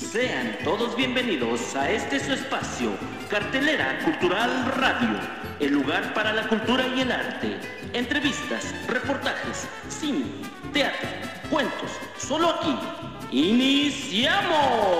Sean todos bienvenidos a este su espacio, Cartelera Cultural Radio, el lugar para la cultura y el arte. Entrevistas, reportajes, cine, teatro, cuentos, solo aquí. ¡Iniciamos!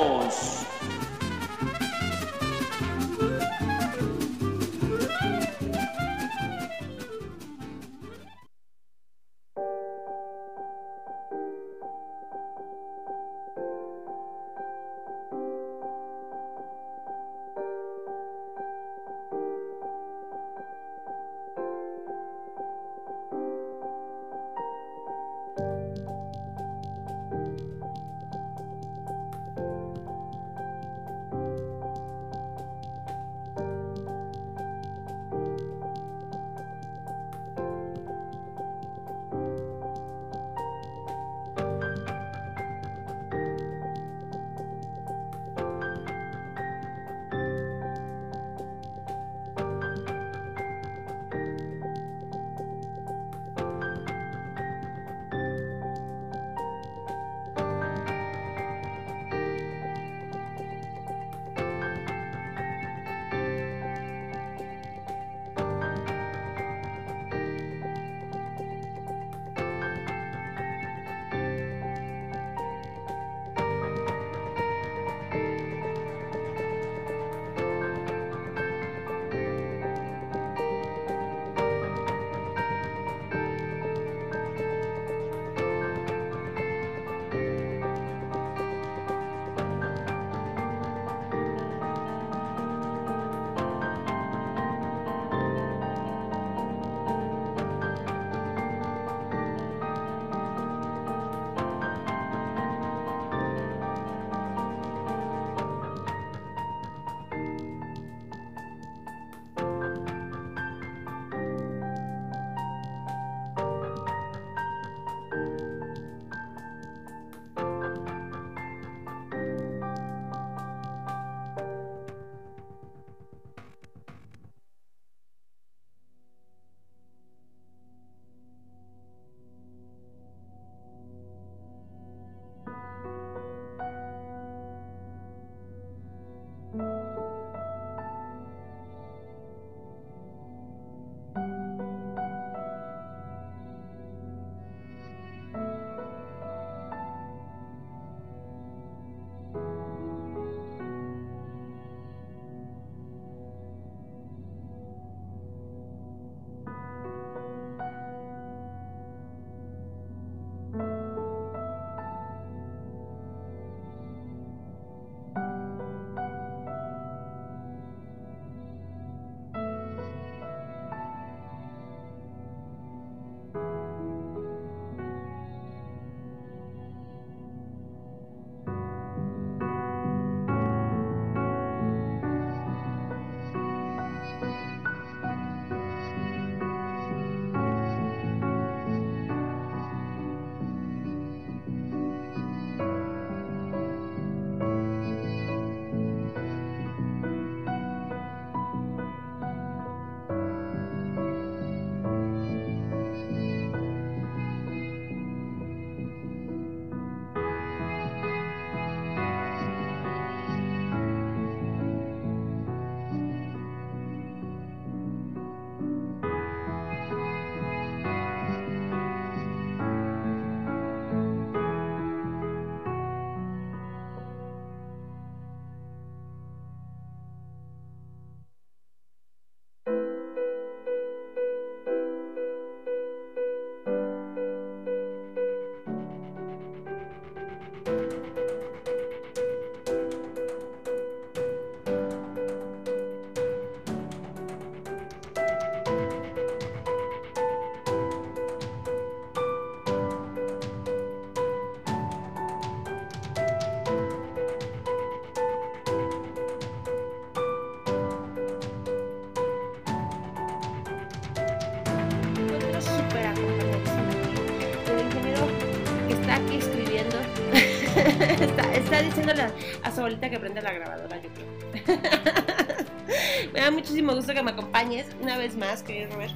A su abuelita que prenda la grabadora, yo creo. me da muchísimo gusto que me acompañes una vez más, querido Robert,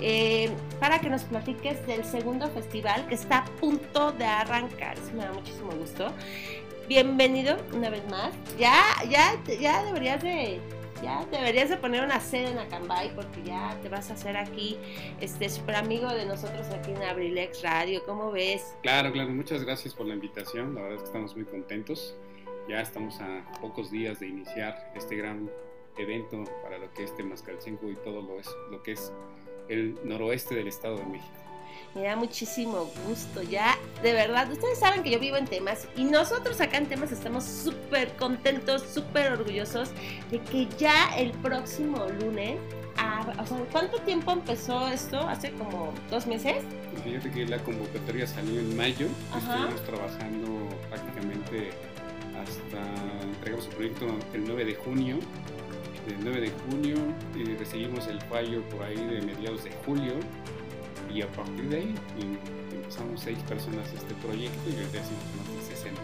eh, para que nos platiques del segundo festival que está a punto de arrancar. Eso me da muchísimo gusto. Bienvenido una vez más. Ya, ya, ya deberías de ya deberías de poner una sede en Acambay porque ya te vas a hacer aquí este super amigo de nosotros aquí en Abrilex Radio. ¿Cómo ves? Claro, claro, muchas gracias por la invitación. La verdad es que estamos muy contentos. Ya estamos a pocos días de iniciar este gran evento para lo que es Temascalcingo y todo lo, es, lo que es el noroeste del Estado de México. Me da muchísimo gusto, ya, de verdad, ustedes saben que yo vivo en Temas y nosotros acá en Temas estamos súper contentos, súper orgullosos de que ya el próximo lunes, ah, o sea, ¿cuánto tiempo empezó esto? ¿Hace como dos meses? Fíjate que la convocatoria salió en mayo, estuvimos trabajando prácticamente hasta, entregamos el proyecto el 9 de junio, el 9 de junio eh, recibimos el fallo por ahí de mediados de julio y a partir de ahí empezamos seis personas este proyecto y ya hicimos más de 60.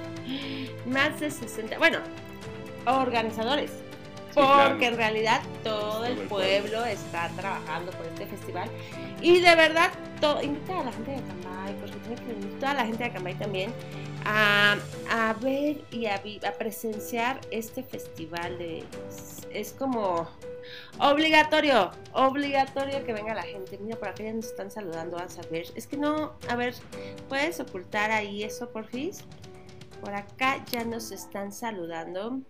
Más de 60, bueno, organizadores. porque en realidad todo, el, pueblo, está trabajando por este festival. Y de verdad, todo, invita a la gente de Cambay, porque tiene que venir toda la gente de Cambay también a, ver y a, presenciar este festival. De, es como Obligatorio, obligatorio que venga la gente. Mira, por acá ya nos están saludando, a ver. Es que no, a ver, ¿puedes ocultar ahí eso, por fin? Por acá ya nos están saludando.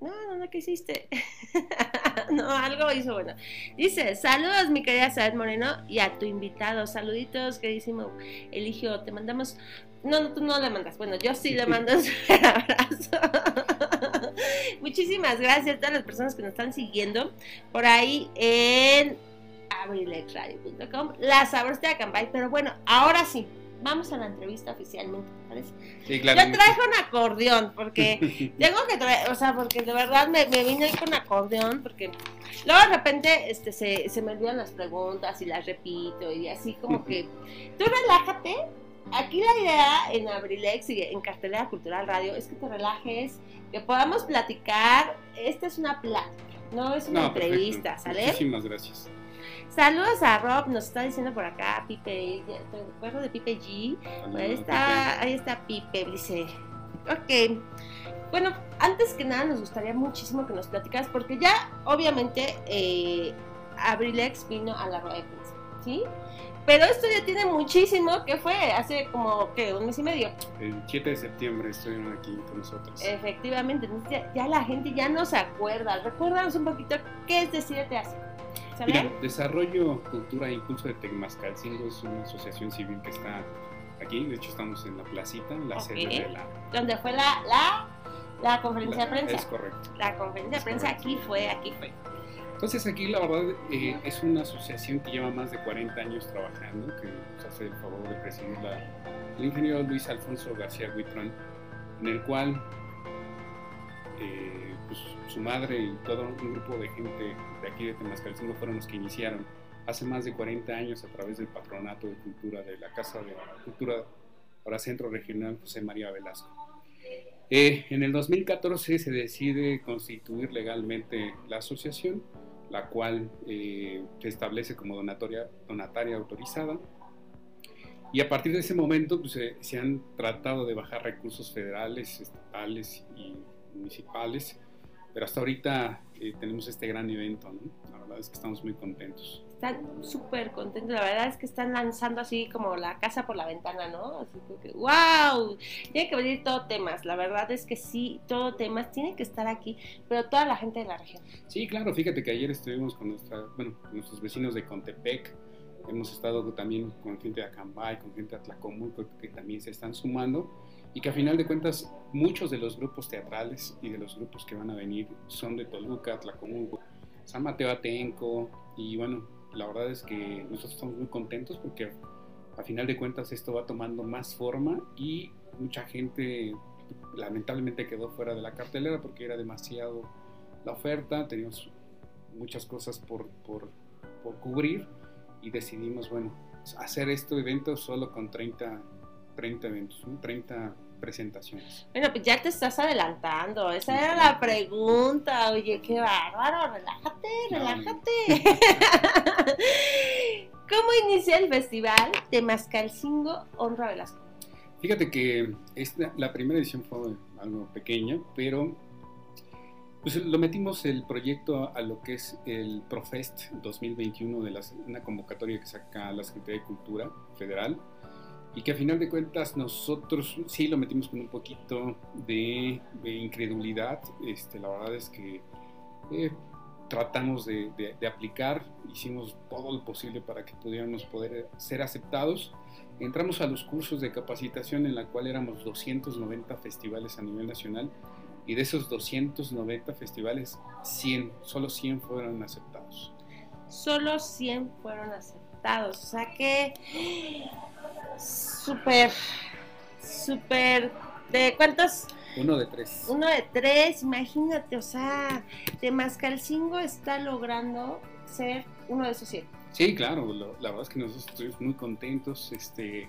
No, no, no, ¿qué hiciste? no, algo hizo bueno. Dice, saludos mi querida Saed Moreno y a tu invitado. Saluditos, queridísimo Eligio. Te mandamos... No, tú no le mandas. Bueno, yo sí le mando un abrazo. Muchísimas gracias a todas las personas que nos están siguiendo por ahí en abrilexradio.com, la sabrosa de Acambay. Pero bueno, ahora sí, vamos a la entrevista oficialmente? Sí, claro. Yo traje un acordeón, porque tengo que traer, o sea, porque de verdad me, me vine ahí con acordeón, porque luego de repente este, se, se me olvidan las preguntas y las repito, y así como que tú relájate. Aquí la idea en Abrilex y en Cartelera Cultural Radio es que te relajes, que podamos platicar. Esta es una plática, no es una entrevista, ¿sale? Muchísimas gracias. Saludos a Rob, nos está diciendo por acá, Pipe, ¿te acuerdo de Pipe G? ahí está, ahí está Pipe, dice. Ok. Bueno, antes que nada nos gustaría muchísimo que nos platicas, porque ya obviamente eh, Abrilex vino a la rueda de prensa, ¿sí? Pero esto ya tiene muchísimo, que fue hace como, ¿qué? Un mes y medio. El 7 de septiembre estuvieron aquí con nosotros. Efectivamente, entonces ya, la gente ya no se acuerda. Recuérdanos un poquito qué es Decídete Así. Mira, Desarrollo, Cultura e Impulso de Tecmascalcingo es una asociación civil que está aquí. De hecho, estamos en la placita, en la sede de la. Donde fue la, la, la conferencia de prensa. Es correcto. La conferencia de prensa aquí fue, aquí fue. Entonces aquí la verdad eh, es una asociación que lleva más de 40 años trabajando, que nos hace el favor de presidirla el ingeniero Luis Alfonso García Huitrón, en el cual eh, pues, su madre y todo un grupo de gente de aquí de Temascalcingo fueron los que iniciaron hace más de 40 años a través del Patronato de Cultura de la Casa de Cultura para Centro Regional José María Velasco. Eh, en el 2014 se decide constituir legalmente la asociación la cual eh, se establece como donatoria, donataria autorizada. Y a partir de ese momento pues, se, han tratado de bajar recursos federales, estatales y municipales, pero hasta ahorita eh, tenemos este gran evento, la verdad es que estamos muy contentos están súper contentos. La verdad es que están lanzando así como la casa por la ventana, ¿no? Así que, wow, tiene que venir todo temas. La verdad es que sí, todo temas tiene que estar aquí, pero toda la gente de la región. Sí, claro, fíjate que ayer estuvimos con, nuestra, bueno, nuestros vecinos de Contepec. Hemos estado también con gente de Acambay, con gente de Atlacomulco, que también se están sumando. Y que a final de cuentas, muchos de los grupos teatrales y de los grupos que van a venir son de Toluca, Atlacomulco, San Mateo Atenco, y bueno, la verdad es que nosotros estamos muy contentos porque a final de cuentas esto va tomando más forma y mucha gente lamentablemente quedó fuera de la cartelera porque era demasiado la oferta, teníamos muchas cosas por, por, cubrir y decidimos, bueno, hacer este evento solo con 30, 30 eventos, 30 presentaciones. Bueno, pues ya te estás adelantando, esa era la pregunta, oye, qué bárbaro, relájate, relájate. ¿Cómo inicia el festival de Mascalcingo Honra Velasco? Fíjate que esta, la primera edición fue algo pequeña, pero pues lo metimos el proyecto a, lo que es el Profest 2021 de una convocatoria que saca la Secretaría de Cultura Federal y que a final de cuentas nosotros sí lo metimos con un poquito de, incredulidad. Este, la verdad es que eh, tratamos de, de, aplicar, hicimos todo lo posible para que pudiéramos poder ser aceptados. Entramos a los cursos de capacitación en la cual éramos 290 festivales a nivel nacional y de esos 290 festivales, 100, solo 100 fueron aceptados. Solo 100 fueron aceptados, o sea que súper, súper, ¿de cuántos? Uno de tres. Uno de tres, imagínate, o sea, de Mascalcingo está logrando ser uno de esos 100. Sí, claro, la verdad es que nosotros estuvimos muy contentos, este,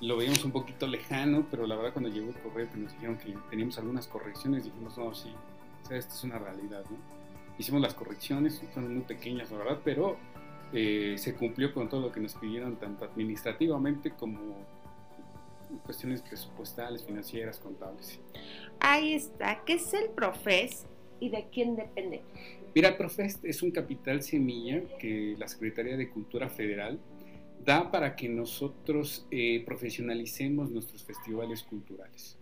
lo veíamos un poquito lejano, pero la verdad cuando llegó el correo que nos dijeron que teníamos algunas correcciones, dijimos, no, sí, o sea, esto es una realidad, ¿no? Hicimos las correcciones, fueron muy pequeñas, la verdad, pero eh, se cumplió con todo lo que nos pidieron, tanto administrativamente como cuestiones presupuestales, financieras, contables. Ahí está. ¿Qué es el Profes y de quién depende? Mira, el Profes es un capital semilla que la Secretaría de Cultura Federal da para que nosotros eh, profesionalicemos nuestros festivales culturales.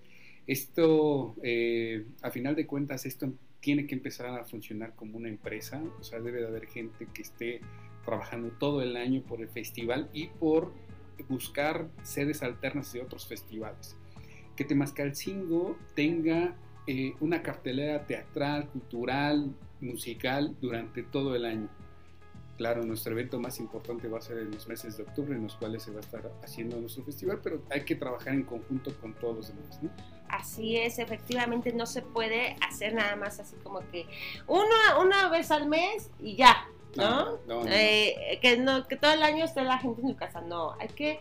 Esto, eh, a final de cuentas, esto tiene que empezar a funcionar como una empresa, o sea, debe de haber gente que esté trabajando todo el año por el festival y por buscar sedes alternas de otros festivales. Que Temascalcingo tenga eh, una cartelera teatral, cultural, musical durante todo el año. Claro, nuestro evento más importante va a ser en los meses de octubre, en los cuales se va a estar haciendo nuestro festival, pero hay que trabajar en conjunto con todos los demás. Así es, efectivamente no se puede hacer nada más así como que una, una vez al mes y ya, ¿no? Eh, que no que todo el año esté la gente en su casa, no, hay que,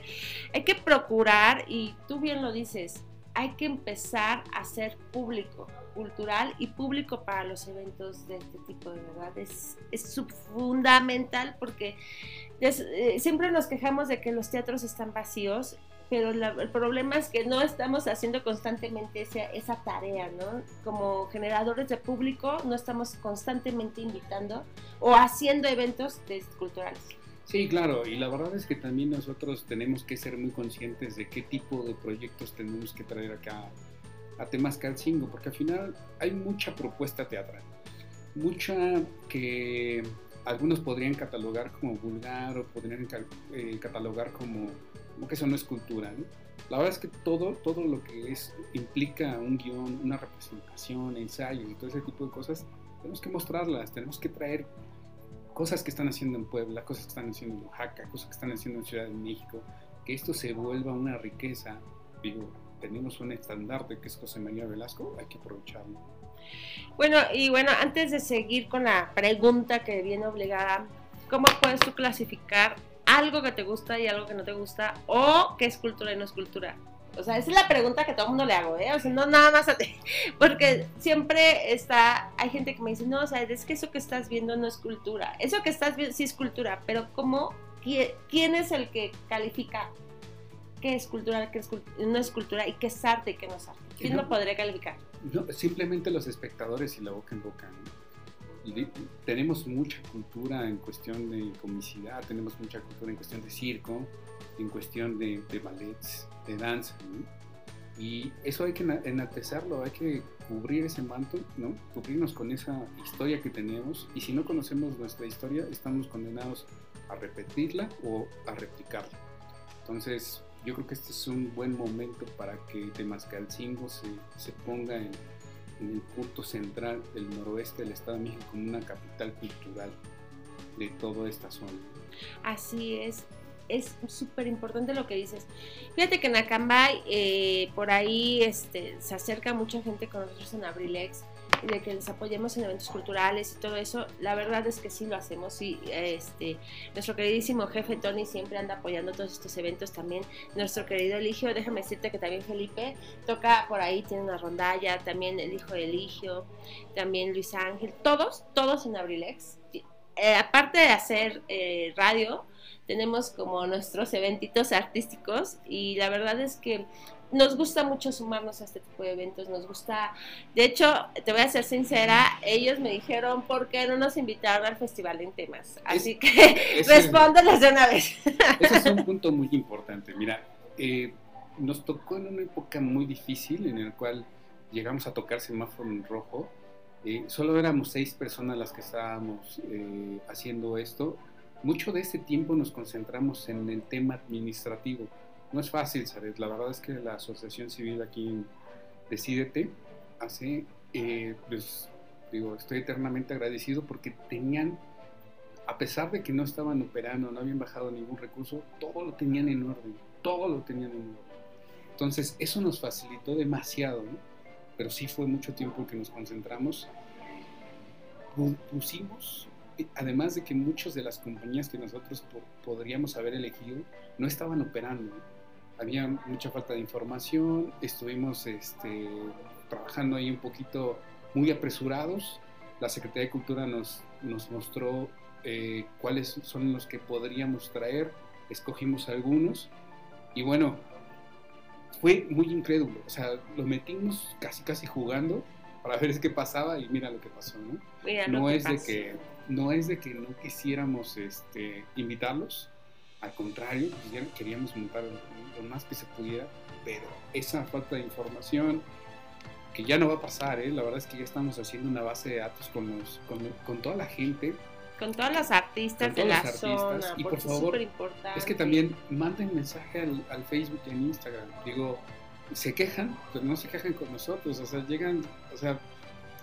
hay que procurar, y tú bien lo dices, hay que empezar a ser público, cultural y público para los eventos de este tipo, de verdad, es, es fundamental porque eh, siempre nos quejamos de que los teatros están vacíos pero el problema es que no estamos haciendo constantemente esa, tarea, ¿no? Como generadores de público no estamos constantemente invitando o haciendo eventos culturales. Sí, claro, y la verdad es que también nosotros tenemos que ser muy conscientes de qué tipo de proyectos tenemos que traer acá a Temascalcingo, porque al final hay mucha propuesta teatral, mucha que algunos podrían catalogar como vulgar o podrían eh, catalogar como que eso no es cultura. La verdad es que todo, todo lo que es, implica un guion, una representación, ensayos y todo ese tipo de cosas, tenemos que mostrarlas, tenemos que traer cosas que están haciendo en Puebla, cosas que están haciendo en Oaxaca, cosas que están haciendo en Ciudad de México, que esto se vuelva una riqueza. Digo, tenemos un estandarte que es José María Velasco, hay que aprovecharlo. Bueno, y bueno, antes de seguir con la pregunta que viene obligada, ¿cómo puedes tú clasificar algo que te gusta y algo que no te gusta, o qué es cultura y no es cultura. O sea, esa es la pregunta que todo el mundo le hago, ¿eh? O sea, no nada más a ti. Porque siempre está, hay gente que me dice, no, o sea, es que eso que estás viendo no es cultura. Eso que estás viendo sí es cultura, pero ¿cómo? ¿Quién es el que califica qué es cultura, qué no es cultura y qué es arte y qué no es arte? ¿Quién lo podría calificar? No, simplemente los espectadores y la boca en boca. ¿no? Tenemos mucha cultura en cuestión de comicidad, tenemos mucha cultura en cuestión de circo, en cuestión de, de ballets, de danza, Y eso hay que enaltezarlo, hay que cubrir ese manto, ¿no? Cubrirnos con esa historia que tenemos y si no conocemos nuestra historia, estamos condenados a repetirla o a replicarla. Entonces, yo creo que este es un buen momento para que Temascalcingo se, se ponga en, en el punto central del noroeste del Estado de México como una capital cultural de toda esta zona. Así es, es súper importante lo que dices. Fíjate que en Acambay, eh, por ahí este, se acerca mucha gente con nosotros en Abrilex. De que les apoyemos en eventos culturales y todo eso, la verdad es que sí lo hacemos. Y este, nuestro queridísimo jefe Tony siempre anda apoyando todos estos eventos. También nuestro querido Eligio, déjame decirte que también Felipe toca por ahí, tiene una rondalla. También el hijo de Eligio, también Luis Ángel, todos, todos en Abrilex. Eh, aparte de hacer eh, radio, tenemos como nuestros eventitos artísticos y la verdad es que nos gusta mucho sumarnos a este tipo de eventos, nos gusta, de hecho, te voy a ser sincera, ellos me dijeron, ¿por qué no nos invitaron al festival en temas? Así que respóndeles de una vez. Ese es un punto muy importante, mira, eh, nos tocó en una época muy difícil en el cual llegamos a tocar semáforo en rojo, eh, solo éramos seis personas las que estábamos eh, haciendo esto, mucho de ese tiempo nos concentramos en el tema administrativo, no es fácil, ¿sabes? La verdad es que la asociación civil aquí en Decídete hace, eh, pues, digo, estoy eternamente agradecido porque tenían, a pesar de que no estaban operando, no habían bajado ningún recurso, todo lo tenían en orden, todo lo tenían en orden. Entonces, eso nos facilitó demasiado, ¿no? Pero sí fue mucho tiempo que nos concentramos. Pusimos además de que muchas de las compañías que nosotros podríamos haber elegido no estaban operando. Había mucha falta de información, estuvimos este, trabajando ahí un poquito muy apresurados, la Secretaría de Cultura nos, nos mostró eh, cuáles son los que podríamos traer, escogimos algunos. Y bueno, fue muy incrédulo, o sea, lo metimos casi casi jugando para ver qué pasaba y mira lo que pasó, ¿no? no es de que no es de que no quisiéramos este, invitarlos, al contrario, queríamos montar lo más que se pudiera, pero esa falta de información, que ya no va a pasar, ¿eh? la verdad es que ya estamos haciendo una base de datos con, los, con, toda la gente. Con todas las artistas de la zona, y por favor, es, que también manden mensaje al, Facebook y en Instagram. Digo, se quejan, pero no se quejan con nosotros, o sea, llegan, o sea,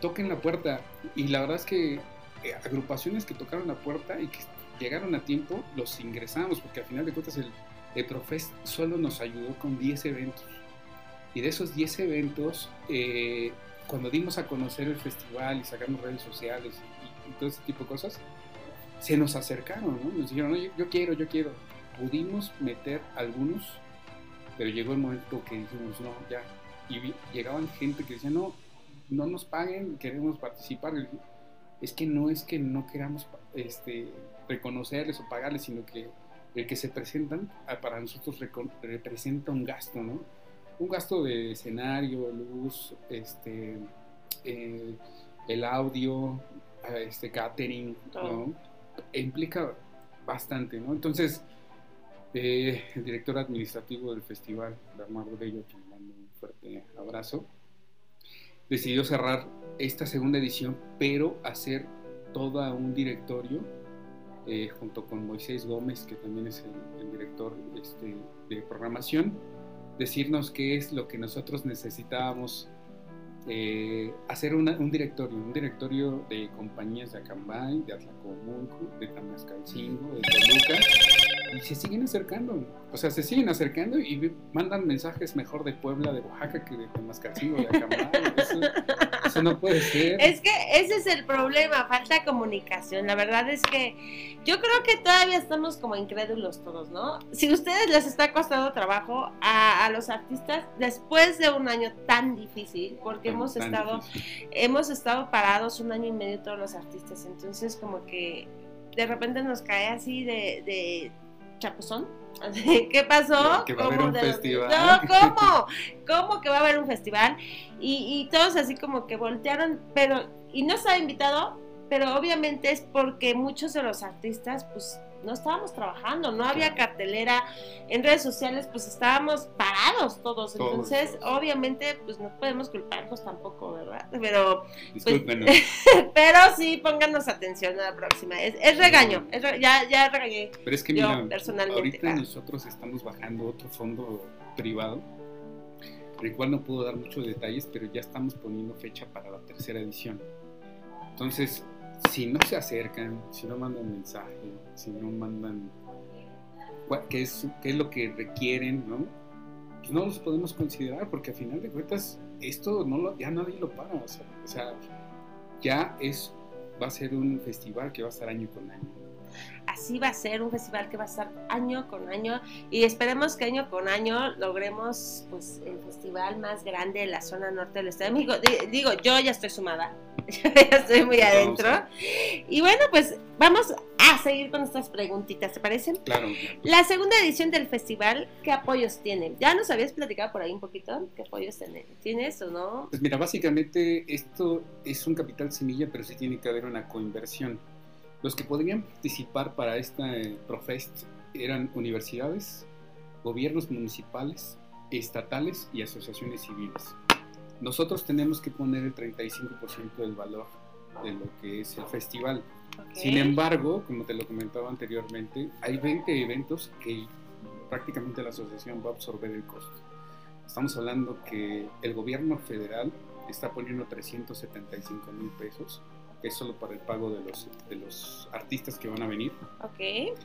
toquen la puerta. Y la verdad es que eh, agrupaciones que tocaron la puerta y que llegaron a tiempo, los ingresamos, porque al final de cuentas el, el Profest solo nos ayudó con 10 eventos. Y de esos 10 eventos, eh, cuando dimos a conocer el festival y sacamos redes sociales y, todo ese tipo de cosas, se nos acercaron, ¿no? Nos dijeron, yo, quiero, yo quiero. Pudimos meter algunos, pero llegó el momento que dijimos, no, ya. Y llegaban gente que decía, no, no nos paguen, queremos participar. Es que no es que no queramos este, reconocerles o pagarles, sino que el que se presentan ah, para nosotros representa un gasto, ¿no? Un gasto de escenario, luz, este, eh, el audio, ah, este catering, ¿no? Implica bastante, ¿no? Entonces, eh, el director administrativo del festival, Bernardo Bello, que mando un fuerte abrazo, decidió cerrar esta segunda edición, pero hacer todo un directorio eh, junto con Moisés Gómez, que también es el, director este, de programación, decirnos qué es lo que nosotros necesitábamos eh, hacer un directorio, un directorio de compañías de Acambay, de Atlacomulco, de Tamascalcingo, de Toluca, y se siguen acercando, o sea, se siguen acercando y mandan mensajes mejor de Puebla, de Oaxaca que de Tamascalcingo, de Acambay. Eso, no puede ser. Es que ese es el problema, falta comunicación. La verdad es que yo creo que todavía estamos como incrédulos todos, ¿no? Si a ustedes les está costando trabajo a, los artistas después de un año tan difícil, porque hemos estado, hemos estado parados un año y medio todos los artistas, entonces como que de repente nos cae así de chapuzón. ¿Qué pasó? Que va a haber un festival. No, ¿cómo? ¿Cómo que va a haber un festival? Y, y todos así como que voltearon, pero, y no estaba invitado, pero obviamente es porque muchos de los artistas, pues no estábamos trabajando, no había cartelera, en redes sociales pues estábamos parados todos, entonces obviamente pues no podemos culparnos tampoco, ¿verdad? Pero pues, pero sí pónganos atención a la próxima, es, regaño, ya, ya regañé. Pero es que mira, ahorita nosotros estamos bajando otro fondo privado, el cual no puedo dar muchos detalles, pero ya estamos poniendo fecha para la tercera edición. Entonces, si no se acercan, si no mandan mensaje, si no mandan qué es, qué es lo que requieren, ¿no? Pues no los podemos considerar porque al final de cuentas esto no lo, ya nadie lo paga. O sea, ya es, va a ser un festival que va a estar año con año así va a ser un festival que va a estar año con año y esperemos que año con año logremos pues el festival más grande de la zona norte del Estado de México. Digo, yo ya estoy sumada, ya estoy muy adentro. Y bueno, pues vamos a seguir con nuestras preguntitas, ¿te parecen? Claro. La segunda edición del festival, ¿qué apoyos tiene? Ya nos habías platicado por ahí un poquito, ¿qué apoyos tienes o no? Pues mira, básicamente esto es un capital semilla, pero sí tiene que haber una coinversión los que podrían participar para esta eh, Profest eran universidades, gobiernos municipales, estatales y asociaciones civiles. Nosotros tenemos que poner el 35% del valor de lo que es el festival. Sin embargo, como te lo comentaba anteriormente, hay 20 eventos que prácticamente la asociación va a absorber el costo. Estamos hablando que el gobierno federal está poniendo 375 mil pesos, es solo para el pago de los, de los artistas que van a venir. Ok.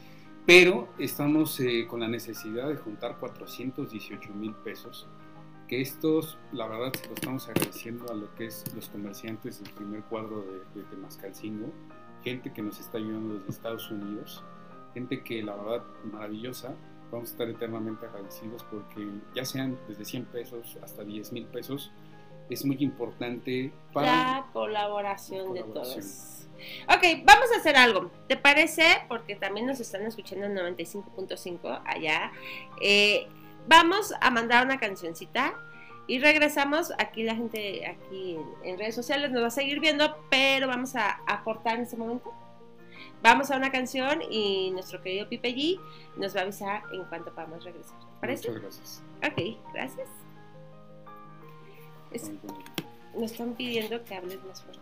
Pero estamos eh, con la necesidad de juntar 418 mil pesos, que estos, la verdad, se lo estamos agradeciendo a lo que es los comerciantes del primer cuadro de, de Temascalcingo, gente que nos está ayudando desde Estados Unidos, gente que la verdad maravillosa, vamos a estar eternamente agradecidos porque ya sean desde 100 pesos hasta 10 mil pesos, es muy importante para la colaboración, de todos. Ok, vamos a hacer algo. ¿Te parece? Porque también nos están escuchando en 95.5 allá. Eh, vamos a mandar una cancioncita y regresamos. Aquí la gente aquí en, redes sociales nos va a seguir viendo, pero vamos a aportar en ese momento. Vamos a una canción y nuestro querido Pipe G nos va a avisar en cuanto podamos regresar. ¿Parece? Muchas gracias. Ok, gracias. Es, me están pidiendo que hables más fuerte.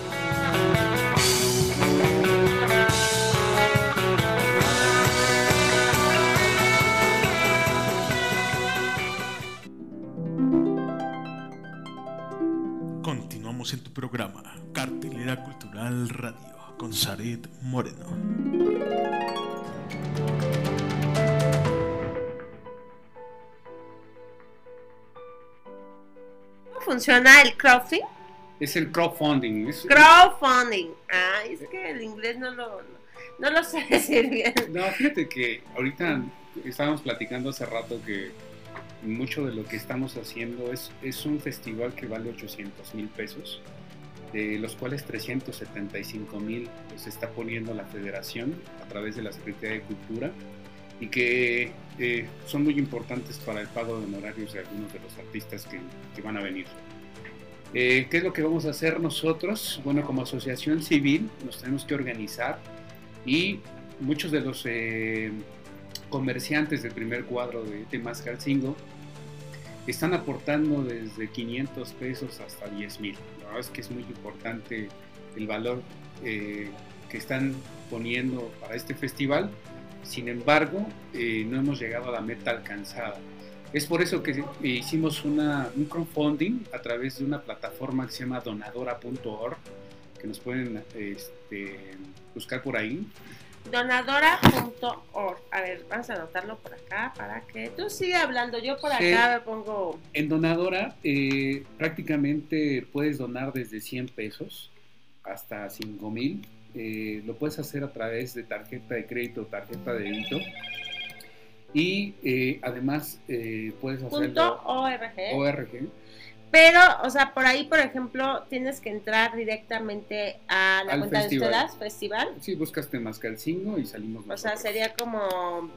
Tu programa, Cartelera Cultural Radio, con Saret Moreno. ¿Cómo funciona el crowdfunding? Es el crowdfunding. Es, Crowdfunding. Ah, es que el inglés no lo, no, lo sé decir bien. No, fíjate que ahorita estábamos platicando hace rato que mucho de lo que estamos haciendo es, es un festival que vale 800 mil pesos, de los cuales 375 mil se está poniendo la federación a través de la Secretaría de Cultura y que eh, son muy importantes para el pago de honorarios de algunos de los artistas que, que van a venir. Eh, ¿Qué es lo que vamos a hacer nosotros? Bueno, como asociación civil nos tenemos que organizar y muchos de los eh, comerciantes del primer cuadro de Temascalcingo están aportando desde 500 pesos hasta 10 mil. Verdad es que es muy importante el valor eh, que están poniendo para este festival. Sin embargo, eh, no hemos llegado a la meta alcanzada. Es por eso que hicimos un crowdfunding a través de una plataforma que se llama donadora.org, que nos pueden este, buscar por ahí. Donadora.org. A ver, vamos a anotarlo por acá para que tú sigas hablando. Yo por acá me pongo. En Donadora eh, prácticamente puedes donar desde 100 pesos hasta 5 mil. Eh, lo puedes hacer a través de tarjeta de crédito o tarjeta de débito. Y eh, además puedes Punto hacerlo org. ORG. Pero, o sea, por ahí, por ejemplo, tienes que entrar directamente a la Al cuenta festival. de ustedes, festival. Sí, buscas Temascalcingo y salimos O sea, nosotros. sería como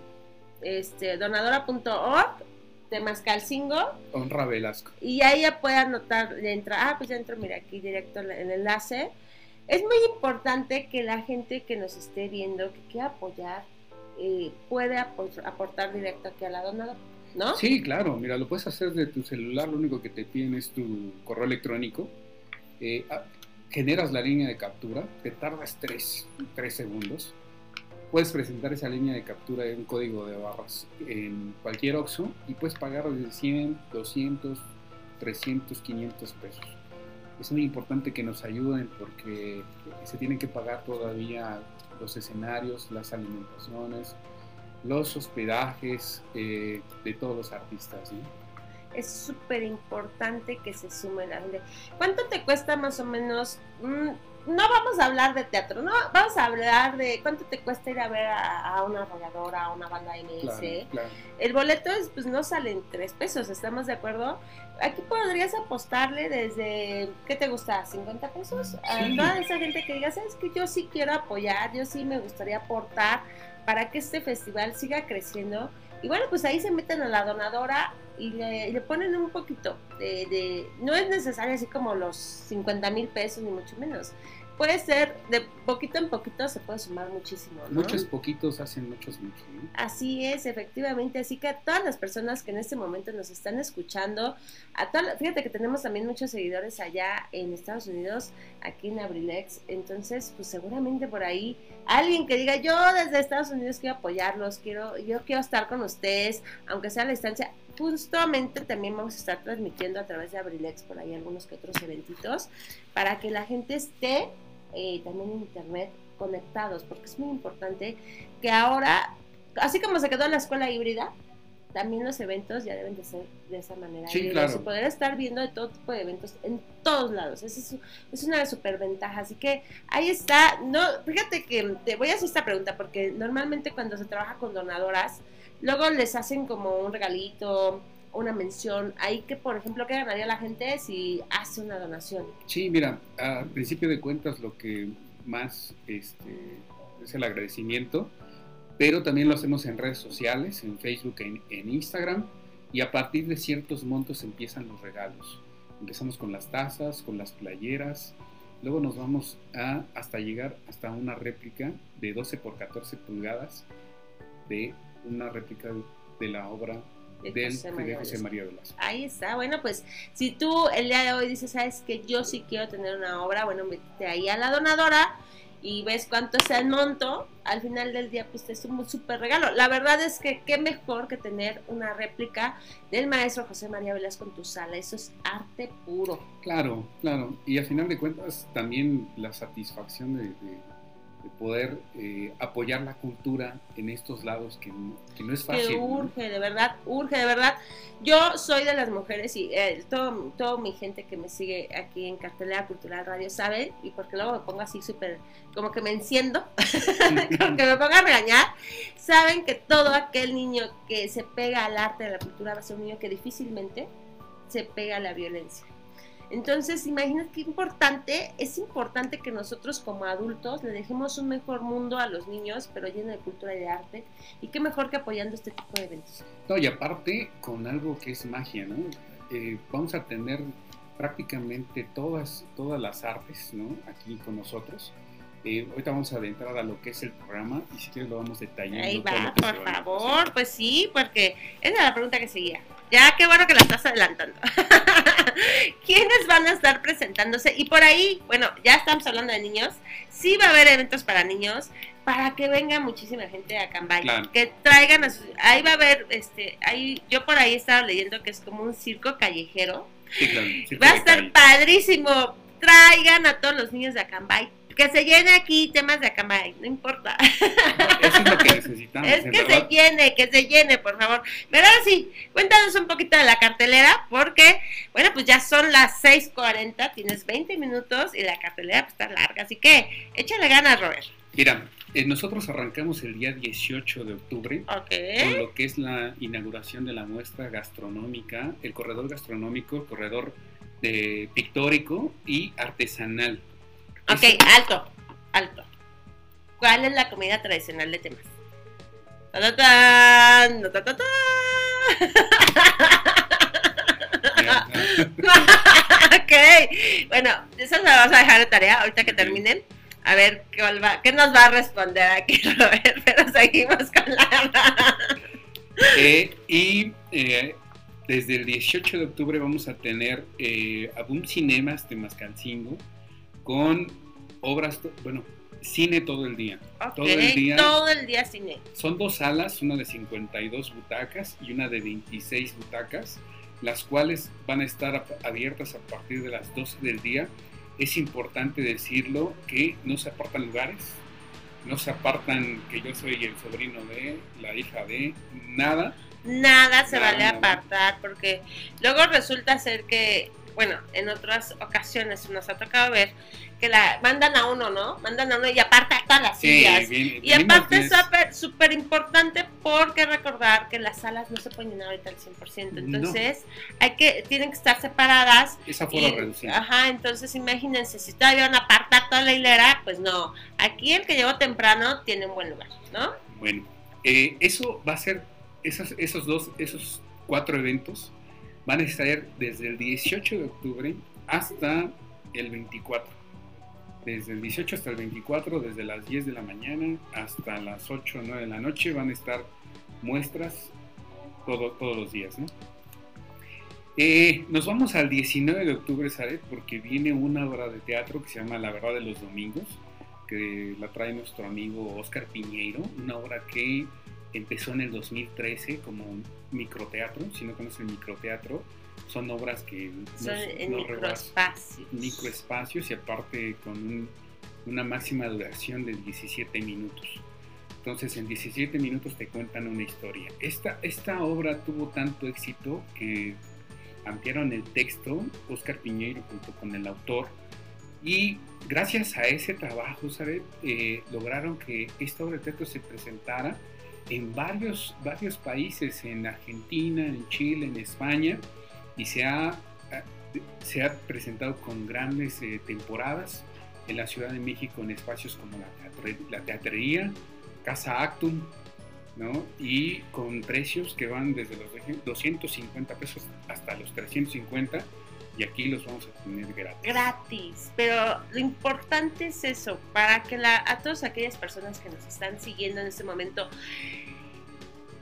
este donadora.org, Temascalcingo, Honra Velasco. y ahí ya puede anotar, ya entra, ah, pues ya entro, mira, aquí directo el enlace. Es muy importante que la gente que nos esté viendo, que quiera apoyar, eh, puede apo- aportar directo aquí a la donadora, ¿no? Sí, claro, mira, lo puedes hacer de tu celular, lo único que te piden es tu correo electrónico. Eh, ah, generas la línea de captura, te tardas 3, segundos. Puedes presentar esa línea de captura en un código de barras en cualquier OXXO y puedes pagar desde 100, 200, 300, 500 pesos. Es muy importante que nos ayuden porque se tienen que pagar todavía los escenarios, las alimentaciones, los hospedajes eh, de todos los artistas. ¿no? es súper importante que se sume la gente. ¿Cuánto te cuesta más o menos? Mm, no vamos a hablar de teatro, no, vamos a hablar de cuánto te cuesta ir a ver a, a una arrolladora, a una banda MS. Claro, claro. El boleto es, pues no salen tres pesos, ¿estamos de acuerdo? Aquí podrías apostarle desde, ¿qué te gusta? ¿50 pesos? A Sí. toda esa gente que diga, sabes que yo sí quiero apoyar, yo sí me gustaría aportar para que este festival siga creciendo. Y bueno, pues ahí se meten a la donadora y le, le ponen un poquito de, de- no es necesario así como los 50 mil pesos ni mucho menos. Puede ser de poquito en poquito se puede sumar muchísimo. ¿no? Muchos poquitos hacen muchos muchos. ¿no? Así es, efectivamente. Así que a todas las personas que en este momento nos están escuchando, a todas, fíjate que tenemos también muchos seguidores allá en Estados Unidos, aquí en Abrilex. Entonces, pues seguramente por ahí alguien que diga, yo desde Estados Unidos quiero apoyarlos, quiero, yo quiero estar con ustedes, aunque sea a la distancia. Justamente también vamos a estar transmitiendo a través de Abrilex por ahí algunos que otros eventitos para que la gente esté eh, también en internet conectados, porque es muy importante que ahora así como se quedó la escuela híbrida, también los eventos ya deben de ser de esa manera. Sí, claro. y poder estar viendo de todo tipo de eventos en todos lados. Esa es, es una super ventaja. Así que ahí está. No, fíjate que te voy a hacer esta pregunta porque normalmente cuando se trabaja con donadoras, luego les hacen como un regalito, una mención. Ahí que, por ejemplo, ¿qué ganaría la gente si hace una donación? Sí, mira, al principio de cuentas lo que más este, es el agradecimiento, pero también lo hacemos en redes sociales, en Facebook, en, en Instagram, y a partir de ciertos montos empiezan los regalos. Empezamos con las tazas, con las playeras, luego nos vamos a, hasta llegar hasta una réplica de 12 por 14 pulgadas de una réplica de la obra de José, María, José María Velasco. Ahí está, bueno, pues si tú el día de hoy dices, sabes que yo sí quiero tener una obra, bueno, vete ahí a la donadora y ves cuánto es el monto, al final del día pues es un súper regalo. La verdad es que qué mejor que tener una réplica del maestro José María Velasco en tu sala, eso es arte puro. Claro, claro, y al final de cuentas también la satisfacción de, de de poder eh, apoyar la cultura en estos lados que, que no es fácil. Que urge, de verdad, urge, de verdad. Yo soy de las mujeres y eh, todo, todo mi gente que me sigue aquí en Cartelera Cultural Radio sabe, y porque luego me pongo así súper, como que me enciendo, como que me pongo a regañar, saben que todo aquel niño que se pega al arte de la cultura va a ser un niño que difícilmente se pega a la violencia. Entonces, imagínate qué importante, es importante que nosotros como adultos le dejemos un mejor mundo a los niños, pero lleno de cultura y de arte, y qué mejor que apoyando este tipo de eventos. No, y aparte con algo que es magia, ¿no? Eh, vamos a tener prácticamente todas, todas las artes, ¿no? Aquí con nosotros. Eh, ahorita vamos a adentrar a lo que es el programa y si quieres lo vamos detallando. Ahí va, por favor, pues sí, porque esa es la pregunta que seguía. Ya, qué bueno que la estás adelantando. ¿Quiénes van a estar presentándose? Y por ahí, bueno, ya estamos hablando de niños. Sí va a haber eventos para niños, para que venga muchísima gente a Cambay. Que traigan, a ahí va a haber, este, ahí, yo por ahí estaba leyendo que es como un circo callejero. Sí, claro, va a estar padrísimo. Traigan a todos los niños de Acambay que se llene aquí temas de Acambay, no importa. Eso es lo que necesitamos. Es que se llene, que se llene, por favor. Pero ahora sí, cuéntanos un poquito de la cartelera, porque, bueno, pues ya son las 6:40, tienes 20 minutos y la cartelera pues, está larga, así que échale ganas, Robert. Mira, eh, nosotros arrancamos el día 18 de octubre con lo que es la inauguración de la muestra gastronómica, el corredor gastronómico, el corredor de pictórico y artesanal. Ok, alto, alto. ¿Cuál es la comida tradicional de Temas? ok, bueno, eso lo vamos a dejar de tarea ahorita que terminen. A ver qué, va, qué nos va a responder aquí, Robert, pero seguimos con la... eh, y eh, desde el 18 de octubre vamos a tener eh, a Boom Cinemas de Mascalcingo con obras, bueno, cine todo el día. todo el día. Todo el día cine. Son dos salas, una de 52 butacas y una de 26 butacas, las cuales van a estar abiertas a partir de las 12 del día. Es importante decirlo que no se apartan lugares, no se apartan que yo soy el sobrino de, la hija de, nada. Nada se vale apartar porque luego resulta ser que bueno, en otras ocasiones nos ha tocado ver que la mandan a uno, ¿no? Mandan a uno y aparte todas las sillas. y aparte es súper importante porque recordar que las salas no se pueden llenar ahorita al 100%. Entonces, hay que, tienen que estar separadas. Esa fue reducida. Ajá, entonces imagínense, si todavía van a apartar toda la hilera, pues no. Aquí el que llegó temprano tiene un buen lugar, ¿no? Bueno, eh, eso va a ser, esos, esos dos, esos cuatro eventos van a estar desde el 18 de octubre hasta el 24. Desde el 18 hasta el 24, desde las 10 de la mañana hasta las 8 o 9 de la noche van a estar muestras todo, todos los días. Eh, nos vamos al 19 de octubre, Saret, porque viene una obra de teatro que se llama La Verdad de los Domingos, que la trae nuestro amigo Oscar Piñeiro, una obra que empezó en el 2013 como un microteatro, si no conoces el microteatro, son obras que son en microespacios. microespacios y aparte con una máxima duración de 17 minutos. Entonces en 17 minutos te cuentan una historia. Esta, esta obra tuvo tanto éxito que ampliaron el texto Oscar Piñeiro junto con el autor y gracias a ese trabajo, ¿sabes? Eh, lograron que esta obra de teatro se presentara en varios, varios países, en Argentina, en Chile, en España, y se ha, se ha presentado con grandes eh, temporadas en la Ciudad de México en espacios como la, la teatrería, Casa Actum, ¿no? Y con precios que van desde los 250 pesos hasta los 350 y aquí los vamos a tener gratis. Gratis, pero lo importante es eso, para que la, a todas aquellas personas que nos están siguiendo en este momento,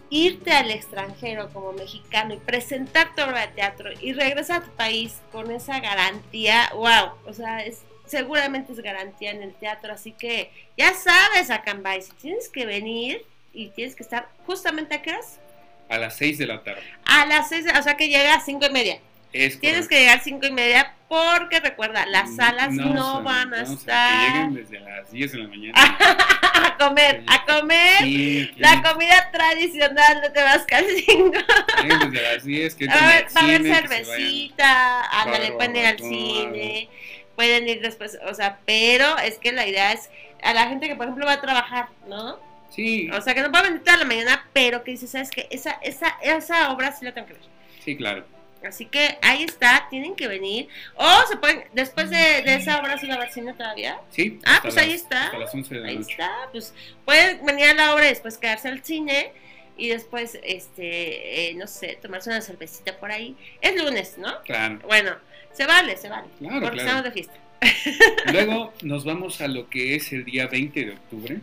irte al extranjero como mexicano y presentar tu obra de teatro y regresar a tu país con esa garantía, wow, o sea, es, seguramente es garantía en el teatro, así que ya sabes, Acambay, si tienes que venir y tienes que estar justamente a qué horas? A las 6 de la tarde. A las 6, o sea que llega a 5 y media. Tienes que llegar 5 y media porque recuerda, las mm, salas no, van a estar. Que lleguen desde las 10 de la mañana. a comer, a comer la comida tradicional de Tabascalcingo. desde las 10, que a ver, va a haber cervecita, ándale, pueden ir al cine, pueden ir después, o sea, pero es que la idea es a la gente que, por ejemplo, va a trabajar, ¿no? Sí. O sea, que no va a venir toda la mañana, pero que dice, ¿sabes qué? Esa, esa, esa obra sí la tengo que ver. Sí, claro. Así que ahí está, tienen que venir. O se pueden, después de, esa obra, ¿sí va a haber cine todavía? Sí. Ah, pues ahí está. Hasta las 11 de la ahí noche. está, pues pueden venir a la obra y después quedarse al cine y después, este, eh, no sé, tomarse una cervecita por ahí. Es lunes, ¿no? Claro. Bueno, se vale, se vale. Claro, porque claro. estamos de fiesta. Luego nos vamos a lo que es el día 20 de octubre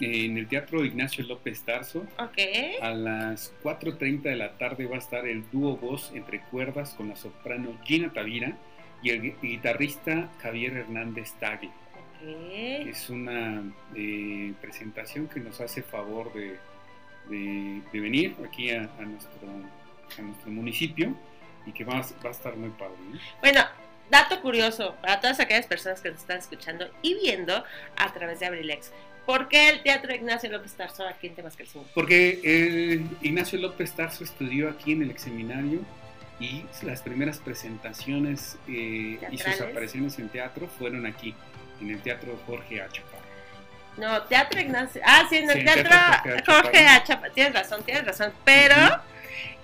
en el Teatro Ignacio López Tarso. Ok. A las 4.30 de la tarde va a estar el dúo voz entre cuerdas con la soprano Gina Tavira y el guitarrista Javier Hernández Tagle. Ok. Es una eh, presentación que nos hace favor de, de- de venir aquí a, a nuestro, a nuestro municipio y que va, a- va a estar muy padre. ¿no? Bueno, dato curioso para todas aquellas personas que nos están escuchando y viendo a través de Abrilex. ¿Por qué el Teatro Ignacio López Tarso aquí en Temascalcingo? Porque eh, Ignacio López Tarso estudió aquí en el examinario y las primeras presentaciones eh, y sus apariciones en teatro fueron aquí, en el Teatro Jorge H. No, Teatro Ignacio. Ah, sí, en el Sí, Teatro Teatro Jorge Jorge H. Tienes razón, tienes razón. Pero